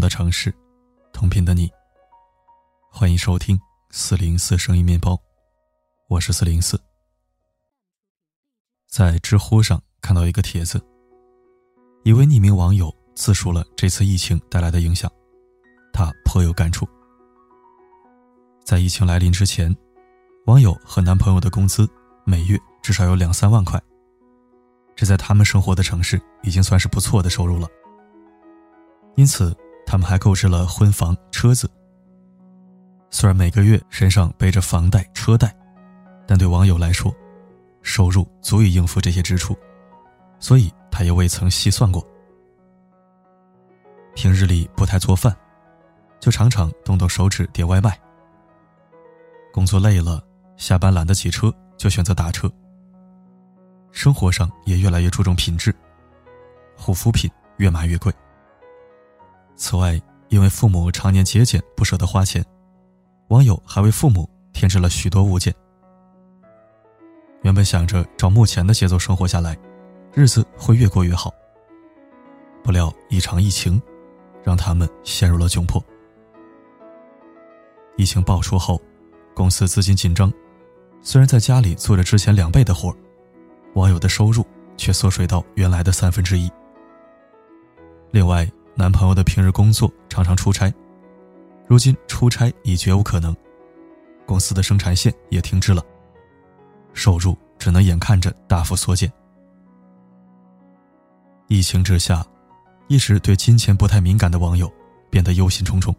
的城市，同频的你。欢迎收听四零四声音面包，我是四零四。在知乎上看到一个帖子，一位匿名网友自述了这次疫情带来的影响，他颇有感触。在疫情来临之前，网友和男朋友的工资每月至少有两三万块，这在他们生活的城市已经算是不错的收入了。因此，他们还购置了婚房、车子。虽然每个月身上背着房贷、车贷，但对网友来说，收入足以应付这些支出，所以他也未曾细算过。平日里不太做饭，就常常动动手指点外卖。工作累了，下班懒得骑车，就选择打车。生活上也越来越注重品质，护肤品越买越贵。此外，因为父母常年节俭，不舍得花钱，网友还为父母添置了许多物件。原本想着照目前的节奏生活下来，日子会越过越好。不料一场疫情，让他们陷入了窘迫。疫情爆出后，公司资金紧张，虽然在家里做着之前两倍的活网友的收入却缩水到原来的三分之一。另外，男朋友的平日工作常常出差，如今出差已绝无可能，公司的生产线也停滞了，收入只能眼看着大幅缩减。疫情之下，一直对金钱不太敏感的网友变得忧心忡忡。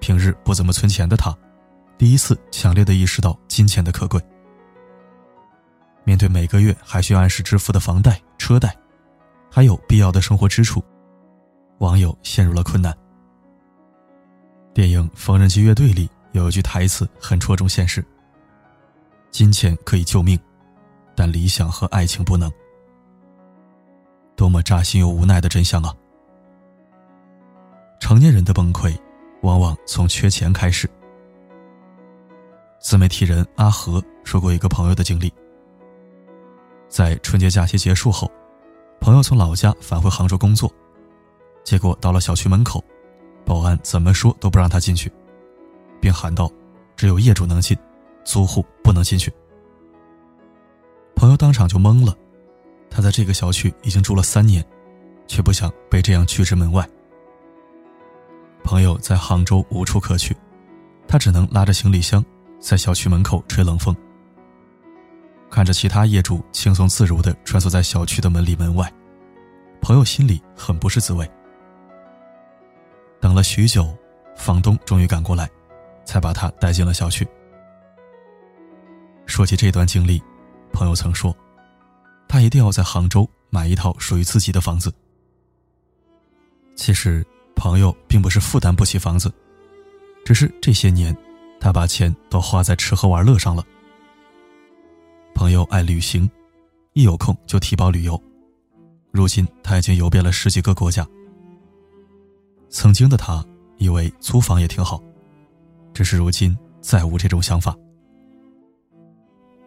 平日不怎么存钱的他，第一次强烈的意识到金钱的可贵。面对每个月还需要按时支付的房贷、车贷，还有必要的生活支出。网友陷入了困难。电影《缝纫机乐队》里有一句台词很戳中现实：“金钱可以救命，但理想和爱情不能。”多么扎心又无奈的真相啊！成年人的崩溃，往往从缺钱开始。自媒体人阿和说过一个朋友的经历：在春节假期结束后，朋友从老家返回杭州工作。结果到了小区门口，保安怎么说都不让他进去，并喊道：“只有业主能进，租户不能进去。”朋友当场就懵了，他在这个小区已经住了三年，却不想被这样拒之门外。朋友在杭州无处可去，他只能拉着行李箱在小区门口吹冷风，看着其他业主轻松自如地穿梭在小区的门里门外，朋友心里很不是滋味。等了许久，房东终于赶过来，才把他带进了小区。说起这段经历，朋友曾说，他一定要在杭州买一套属于自己的房子。其实，朋友并不是负担不起房子，只是这些年，他把钱都花在吃喝玩乐上了。朋友爱旅行，一有空就提包旅游，如今他已经游遍了十几个国家。曾经的他以为租房也挺好，只是如今再无这种想法。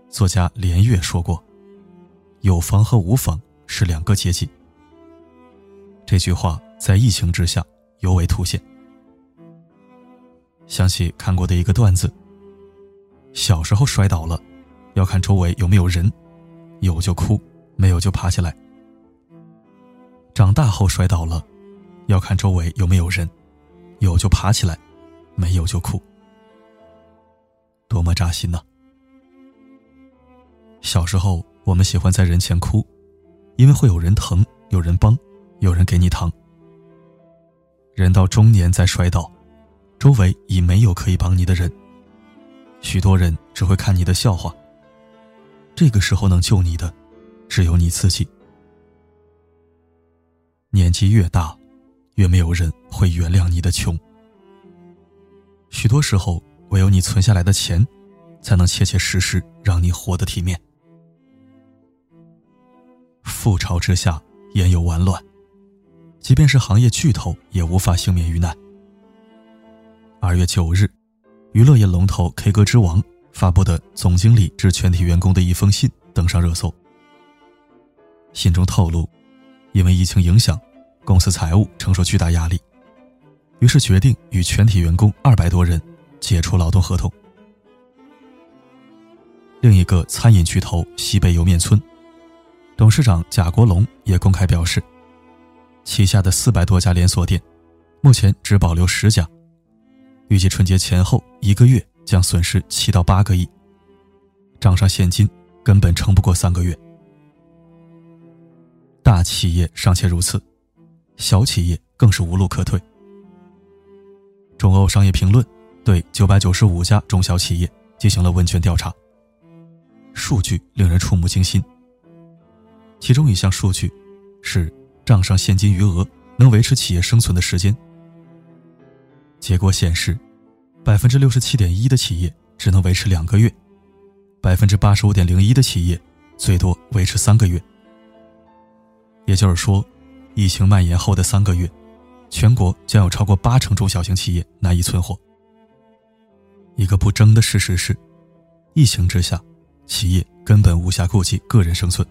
作家连岳说过：“有房和无房是两个阶级。”这句话在疫情之下尤为凸显。想起看过的一个段子：小时候摔倒了，要看周围有没有人，有就哭，没有就爬起来；长大后摔倒了。要看周围有没有人，有就爬起来，没有就哭，多么扎心呐！小时候我们喜欢在人前哭，因为会有人疼，有人帮，有人给你糖。人到中年再摔倒，周围已没有可以帮你的人，许多人只会看你的笑话。这个时候能救你的，只有你自己。年纪越大。越没有人会原谅你的穷。许多时候，唯有你存下来的钱，才能切切实实让你活得体面。覆巢之下，焉有完卵？即便是行业巨头，也无法幸免于难。二月九日，娱乐业龙头 K 歌之王发布的总经理致全体员工的一封信登上热搜。信中透露，因为疫情影响。公司财务承受巨大压力，于是决定与全体员工二百多人解除劳动合同。另一个餐饮巨头西北莜面村董事长贾国龙也公开表示，旗下的四百多家连锁店，目前只保留十家，预计春节前后一个月将损失七到八个亿，账上现金根本撑不过三个月。大企业尚且如此，小企业更是无路可退。中欧商业评论对九百九十五家中小企业进行了问卷调查，数据令人触目惊心。其中一项数据是账上现金余额能维持企业生存的时间。结果显示，百分之六十七点一的企业只能维持两个月，百分之八十五点零一的企业最多维持三个月。也就是说，疫情蔓延后的三个月。全国将有超过八成中小型企业难以存活。一个不争的事实是，疫情之下，企业根本无暇顾及个人生存。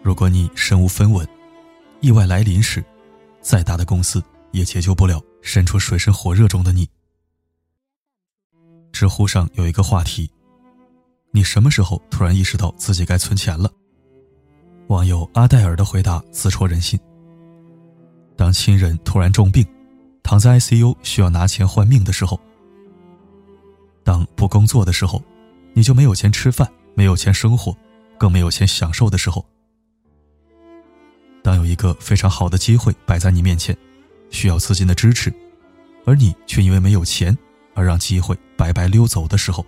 如果你身无分文，意外来临时，再大的公司也解救不了身处水深火热中的你。知乎上有一个话题：你什么时候突然意识到自己该存钱了？网友阿黛尔的回答自戳人心。当亲人突然重病，躺在 ICU 需要拿钱换命的时候；当不工作的时候，你就没有钱吃饭，没有钱生活，更没有钱享受的时候；当有一个非常好的机会摆在你面前，需要资金的支持，而你却因为没有钱而让机会白白溜走的时候；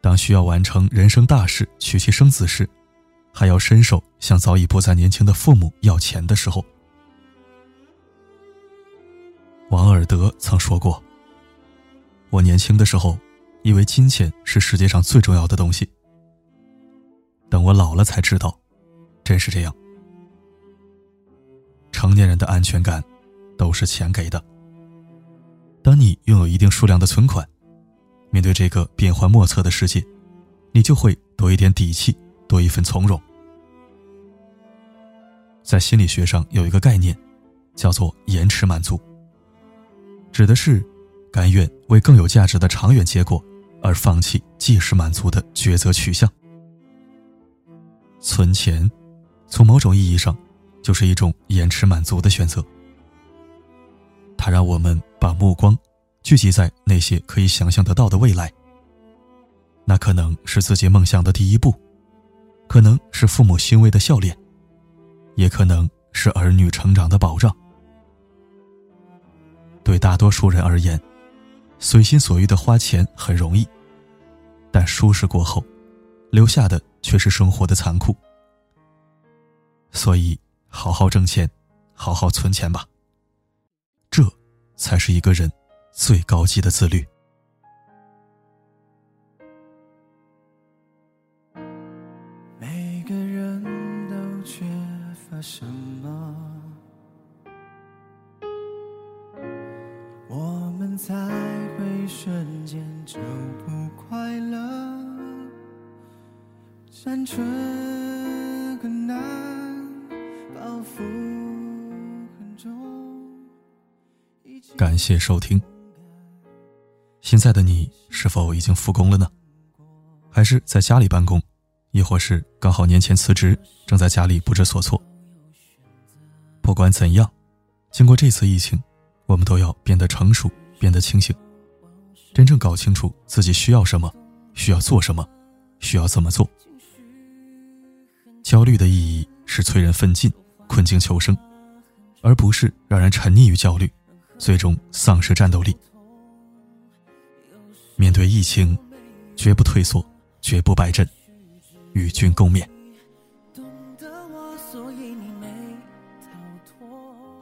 当需要完成人生大事、娶妻生子时，还要伸手向早已不再年轻的父母要钱的时候，王尔德曾说过：“我年轻的时候，以为金钱是世界上最重要的东西。等我老了才知道，真是这样。成年人的安全感，都是钱给的。当你拥有一定数量的存款，面对这个变幻莫测的世界，你就会多一点底气。”多一份从容。在心理学上有一个概念，叫做延迟满足，指的是甘愿为更有价值的长远结果而放弃即时满足的抉择取向。存钱，从某种意义上，就是一种延迟满足的选择。它让我们把目光聚集在那些可以想象得到的未来，那可能是自己梦想的第一步。可能是父母欣慰的笑脸，也可能是儿女成长的保障。对大多数人而言，随心所欲的花钱很容易，但舒适过后，留下的却是生活的残酷。所以，好好挣钱，好好存钱吧。这才是一个人最高级的自律。什么？我们才会瞬间就不快乐？单纯很难，包袱很重。感谢收听。现在的你是否已经复工了呢？还是在家里办公？亦或是刚好年前辞职，正在家里不知所措？不管怎样，经过这次疫情，我们都要变得成熟，变得清醒，真正搞清楚自己需要什么，需要做什么，需要怎么做。焦虑的意义是催人奋进，困境求生，而不是让人沉溺于焦虑，最终丧失战斗力。面对疫情，绝不退缩，绝不败阵，与君共勉。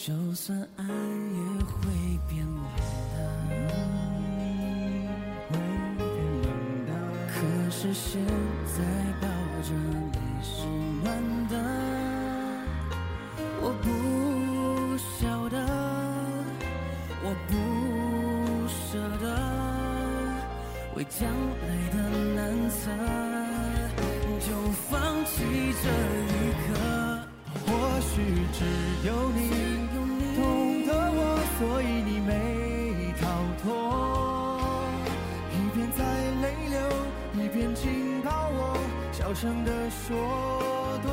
就算爱也会变冷的，可是现在抱着你是暖的，我不晓得，我不舍得，为将来的难测，就放弃这一刻。或许只有你懂得我，所以你没逃脱。一边在泪流，一边紧抱我，小声地说多